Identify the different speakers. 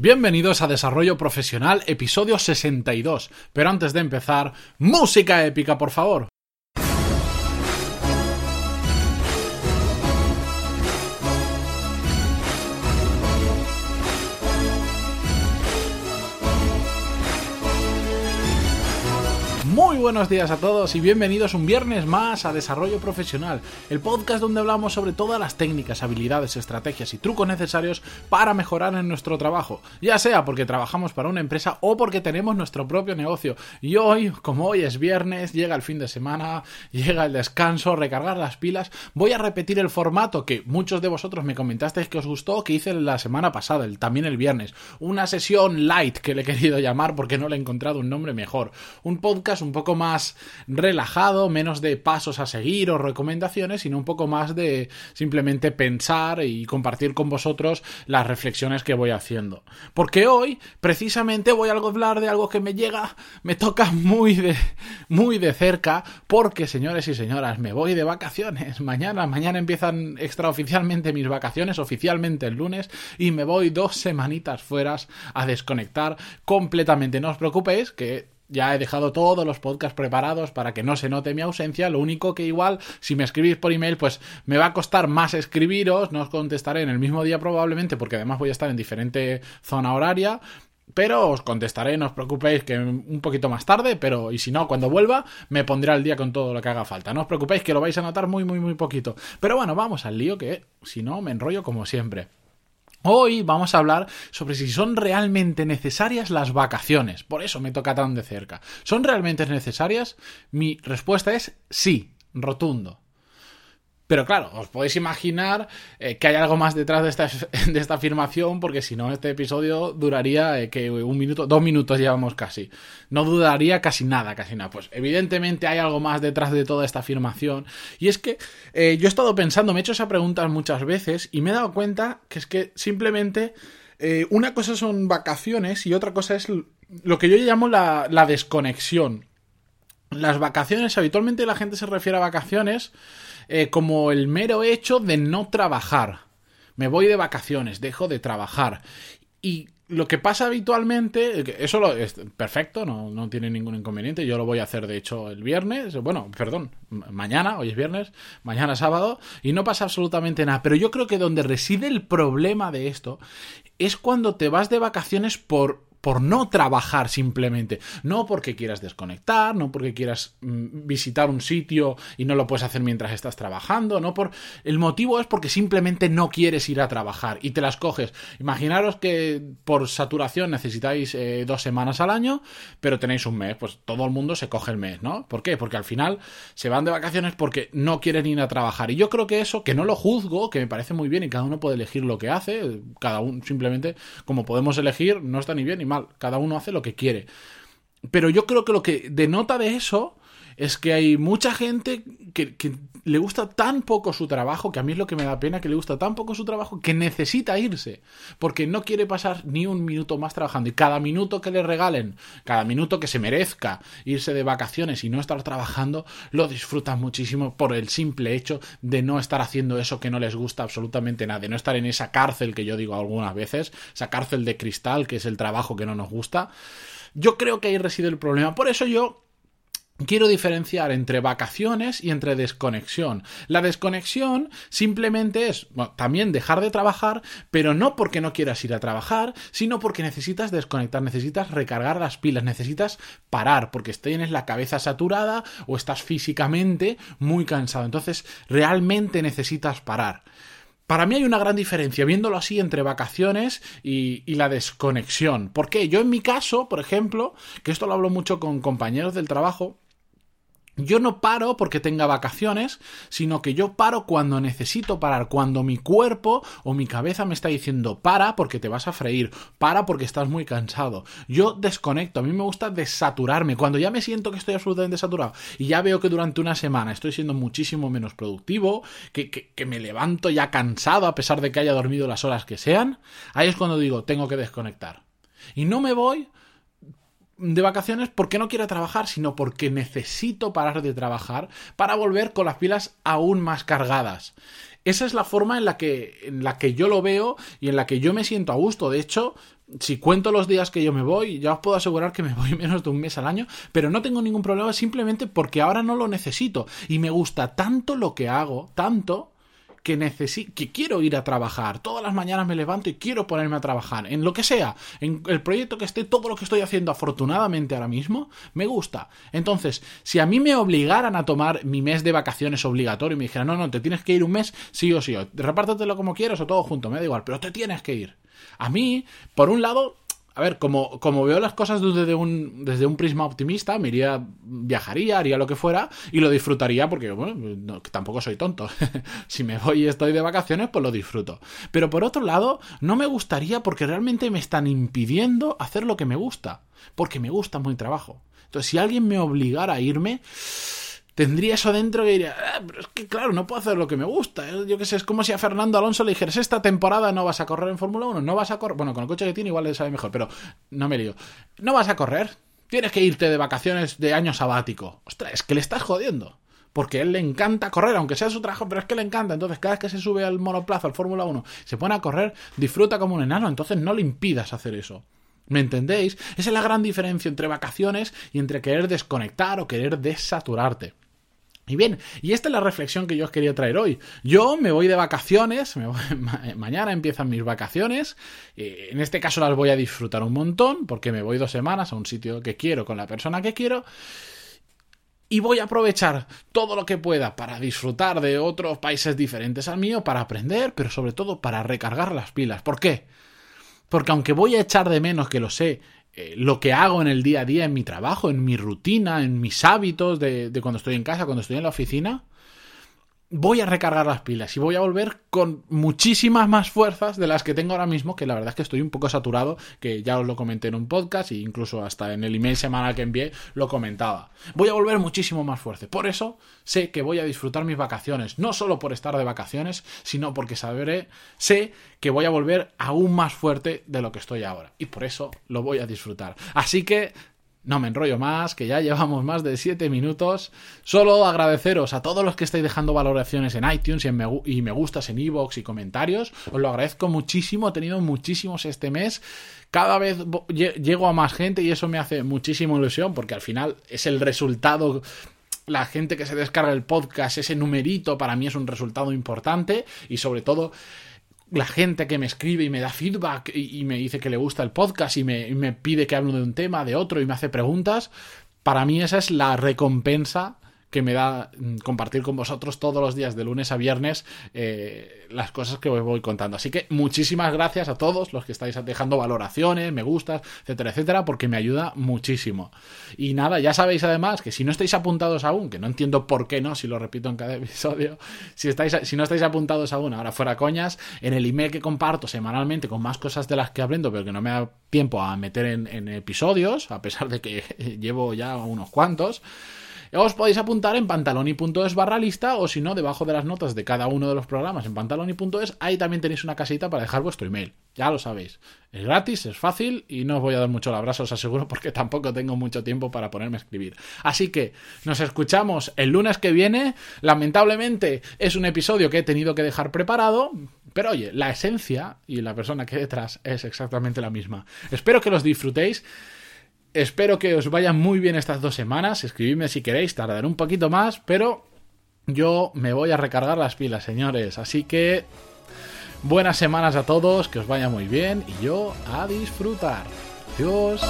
Speaker 1: Bienvenidos a Desarrollo Profesional, episodio 62. Pero antes de empezar, música épica, por favor. Muy buenos días a todos y bienvenidos un viernes más a Desarrollo Profesional, el podcast donde hablamos sobre todas las técnicas, habilidades, estrategias y trucos necesarios para mejorar en nuestro trabajo, ya sea porque trabajamos para una empresa o porque tenemos nuestro propio negocio. Y hoy, como hoy es viernes, llega el fin de semana, llega el descanso, recargar las pilas, voy a repetir el formato que muchos de vosotros me comentasteis que os gustó, que hice la semana pasada, también el viernes, una sesión light que le he querido llamar porque no le he encontrado un nombre mejor, un podcast, poco más relajado, menos de pasos a seguir o recomendaciones, sino un poco más de simplemente pensar y compartir con vosotros las reflexiones que voy haciendo. Porque hoy, precisamente, voy a hablar de algo que me llega, me toca muy de, muy de cerca, porque, señores y señoras, me voy de vacaciones. Mañana, mañana empiezan extraoficialmente mis vacaciones, oficialmente el lunes, y me voy dos semanitas fuera a desconectar completamente. No os preocupéis, que ya he dejado todos los podcasts preparados para que no se note mi ausencia. Lo único que igual, si me escribís por email, pues me va a costar más escribiros. No os contestaré en el mismo día probablemente, porque además voy a estar en diferente zona horaria. Pero os contestaré, no os preocupéis que un poquito más tarde, pero y si no, cuando vuelva, me pondré al día con todo lo que haga falta. No os preocupéis que lo vais a notar muy, muy, muy poquito. Pero bueno, vamos al lío que si no, me enrollo como siempre. Hoy vamos a hablar sobre si son realmente necesarias las vacaciones. Por eso me toca tan de cerca. ¿Son realmente necesarias? Mi respuesta es sí, rotundo. Pero claro, os podéis imaginar eh, que hay algo más detrás de esta, de esta afirmación, porque si no, este episodio duraría eh, que un minuto, dos minutos llevamos casi. No dudaría casi nada, casi nada. Pues evidentemente hay algo más detrás de toda esta afirmación. Y es que eh, yo he estado pensando, me he hecho esa pregunta muchas veces y me he dado cuenta que es que simplemente una cosa son vacaciones y otra cosa es lo que yo llamo la, la desconexión. Las vacaciones, habitualmente la gente se refiere a vacaciones eh, como el mero hecho de no trabajar. Me voy de vacaciones, dejo de trabajar. Y lo que pasa habitualmente, eso lo, es perfecto, no, no, tiene ningún inconveniente. Yo lo voy a hacer, de hecho, el viernes, bueno, perdón, mañana, hoy es viernes, mañana sábado, y no pasa absolutamente nada. Pero yo creo que donde reside el problema de esto es cuando te vas de vacaciones por por no trabajar simplemente, no porque quieras desconectar, no porque quieras mm, visitar un sitio y no lo puedes hacer mientras estás trabajando, no por el motivo es porque simplemente no quieres ir a trabajar y te las coges. Imaginaros que por saturación necesitáis eh, dos semanas al año, pero tenéis un mes, pues todo el mundo se coge el mes, ¿no? ¿Por qué? Porque al final se van de vacaciones porque no quieren ir a trabajar y yo creo que eso, que no lo juzgo, que me parece muy bien y cada uno puede elegir lo que hace, cada uno simplemente como podemos elegir no está ni bien ni mal, cada uno hace lo que quiere. Pero yo creo que lo que denota de eso es que hay mucha gente que, le gusta tan poco su trabajo, que a mí es lo que me da pena, que le gusta tan poco su trabajo, que necesita irse, porque no quiere pasar ni un minuto más trabajando. Y cada minuto que le regalen, cada minuto que se merezca irse de vacaciones y no estar trabajando, lo disfrutan muchísimo por el simple hecho de no estar haciendo eso que no les gusta absolutamente nada, de no estar en esa cárcel que yo digo algunas veces, esa cárcel de cristal que es el trabajo que no nos gusta. Yo creo que ahí reside el problema. Por eso yo Quiero diferenciar entre vacaciones y entre desconexión. La desconexión simplemente es también dejar de trabajar, pero no porque no quieras ir a trabajar, sino porque necesitas desconectar, necesitas recargar las pilas, necesitas parar, porque tienes la cabeza saturada o estás físicamente muy cansado. Entonces, realmente necesitas parar. Para mí hay una gran diferencia, viéndolo así, entre vacaciones y, y, la desconexión. ¿Por qué? Yo en mi caso, por ejemplo, que esto lo hablo mucho con compañeros del trabajo, yo no paro porque tenga vacaciones, sino que yo paro cuando necesito parar, cuando mi cuerpo o mi cabeza me está diciendo para porque te vas a freír, para porque estás muy cansado. Yo desconecto, a mí me gusta desaturarme, cuando ya me siento que estoy absolutamente saturado y ya veo que durante una semana estoy siendo muchísimo menos productivo, que, que, que me levanto ya cansado a pesar de que haya dormido las horas que sean, ahí es cuando digo, tengo que desconectar. Y no me voy de vacaciones porque no quiero trabajar, sino porque necesito parar de trabajar para volver con las pilas aún más cargadas. esa es la forma en la que, en la que yo lo veo y en la que yo me siento a gusto. De hecho, si cuento los días que yo me voy, ya os puedo asegurar que me voy menos de un mes al año, pero no tengo ningún problema simplemente porque ahora no lo necesito. Y me gusta tanto lo que hago, tanto, que que quiero ir a trabajar. Todas las mañanas me levanto y quiero ponerme a trabajar. En lo que sea, en el proyecto que esté, todo lo que estoy haciendo afortunadamente ahora mismo, me gusta. Entonces, si a mí me obligaran a tomar mi mes de vacaciones obligatorio y me dijeran, no, no, te tienes que ir un mes, sí o sí, repártatelo como quieras o todo junto, me da igual, pero te tienes que ir. A mí, por un lado, a ver, como, como veo las cosas desde un, desde un prisma optimista, me iría, viajaría, haría lo que fuera y lo disfrutaría porque, bueno, tampoco soy tonto. si me voy y estoy de vacaciones, pues lo disfruto. Pero por otro lado, no me gustaría porque realmente me están impidiendo hacer lo que me gusta. Porque me gusta muy trabajo. Entonces, si alguien me obligara a irme, tendría eso dentro que diría, ah, pero es que claro, no puedo hacer lo que me gusta. Yo qué sé, es como si a Fernando Alonso le dijeras, esta temporada no vas a correr en Fórmula 1, no vas a correr, bueno, con el coche que tiene igual le sabe mejor, pero no me lío. No vas a correr, tienes que irte de vacaciones de año sabático. Ostras, es que le estás jodiendo. Porque él le encanta correr, aunque sea su trabajo, pero es que le encanta. Entonces, cada vez que se sube al monoplazo, al Fórmula 1, se pone a correr, disfruta como un enano. Entonces, no le impidas hacer eso. ¿Me entendéis? Esa es la gran diferencia entre vacaciones y entre querer desconectar o querer desaturarte. Y bien, y esta es la reflexión que yo os quería traer hoy. Yo me voy de vacaciones, mañana empiezan mis vacaciones, en este caso las voy a disfrutar un montón, porque me voy dos semanas a un sitio que quiero con la persona que quiero, y voy a aprovechar todo lo que pueda para disfrutar de otros países diferentes al mío, para aprender, pero sobre todo para recargar las pilas. ¿Por qué? Porque aunque voy a echar de menos, que lo sé, eh, lo que hago en el día a día, en mi trabajo, en mi rutina, en mis hábitos de, de cuando estoy en casa, cuando estoy en la oficina, voy a recargar las pilas y voy a volver con muchísimas más fuerzas de las que tengo ahora mismo, que la verdad es que estoy un poco saturado, que ya os lo comenté en un podcast e incluso hasta en el email semanal que envié lo comentaba. Voy a volver muchísimo más fuerte. Por eso sé que voy a disfrutar mis vacaciones, no solo por estar de vacaciones, sino porque sabré, sé que voy a volver aún más fuerte de lo que estoy ahora. Y por eso lo voy a disfrutar. Así que no me enrollo más, que ya llevamos más de 7 minutos. Solo agradeceros a todos los que estáis dejando valoraciones en iTunes y, me, gustas en iVoox y comentarios. Os lo agradezco muchísimo, he tenido muchísimos este mes. Cada vez llego a más gente y eso me hace muchísima ilusión porque al final es el resultado la gente que se descarga el podcast, ese numerito para mí es un resultado importante y sobre todo la gente que me escribe y me da feedback y, me dice que le gusta el podcast y me, y me pide que hable de un tema, de otro y me hace preguntas, para mí esa es la recompensa que me da mm, compartir con vosotros todos los días de lunes a viernes eh, las cosas que os voy contando. Así que muchísimas gracias a todos los que estáis dejando valoraciones, me gustas, etcétera, etcétera, porque me ayuda muchísimo. Y nada, ya sabéis además que si no estáis apuntados aún, que no entiendo por qué no, si lo repito en cada episodio, si, estáis, si no estáis apuntados aún, ahora fuera coñas, en el email que comparto semanalmente con más cosas de las que aprendo, pero que no me da tiempo a meter en, en episodios, a pesar de que llevo ya unos cuantos, os podéis apuntar en pantaloni.es barra lista o si no, debajo de las notas de cada uno de los programas en pantaloni.es, ahí también tenéis una casita para dejar vuestro email. Ya lo sabéis. Es gratis, es fácil y no os voy a dar mucho el abrazo, os aseguro, porque tampoco tengo mucho tiempo para ponerme a escribir. Así que nos escuchamos el lunes que viene. Lamentablemente es un episodio que he tenido que dejar preparado, pero oye, la esencia y la persona que hay detrás es exactamente la misma. Espero que los disfrutéis. Espero que os vayan muy bien estas dos semanas. Escribidme si queréis, tardaré un poquito más, pero yo me voy a recargar las pilas, señores. Así que buenas semanas a todos, que os vaya muy bien y yo a disfrutar. Adiós.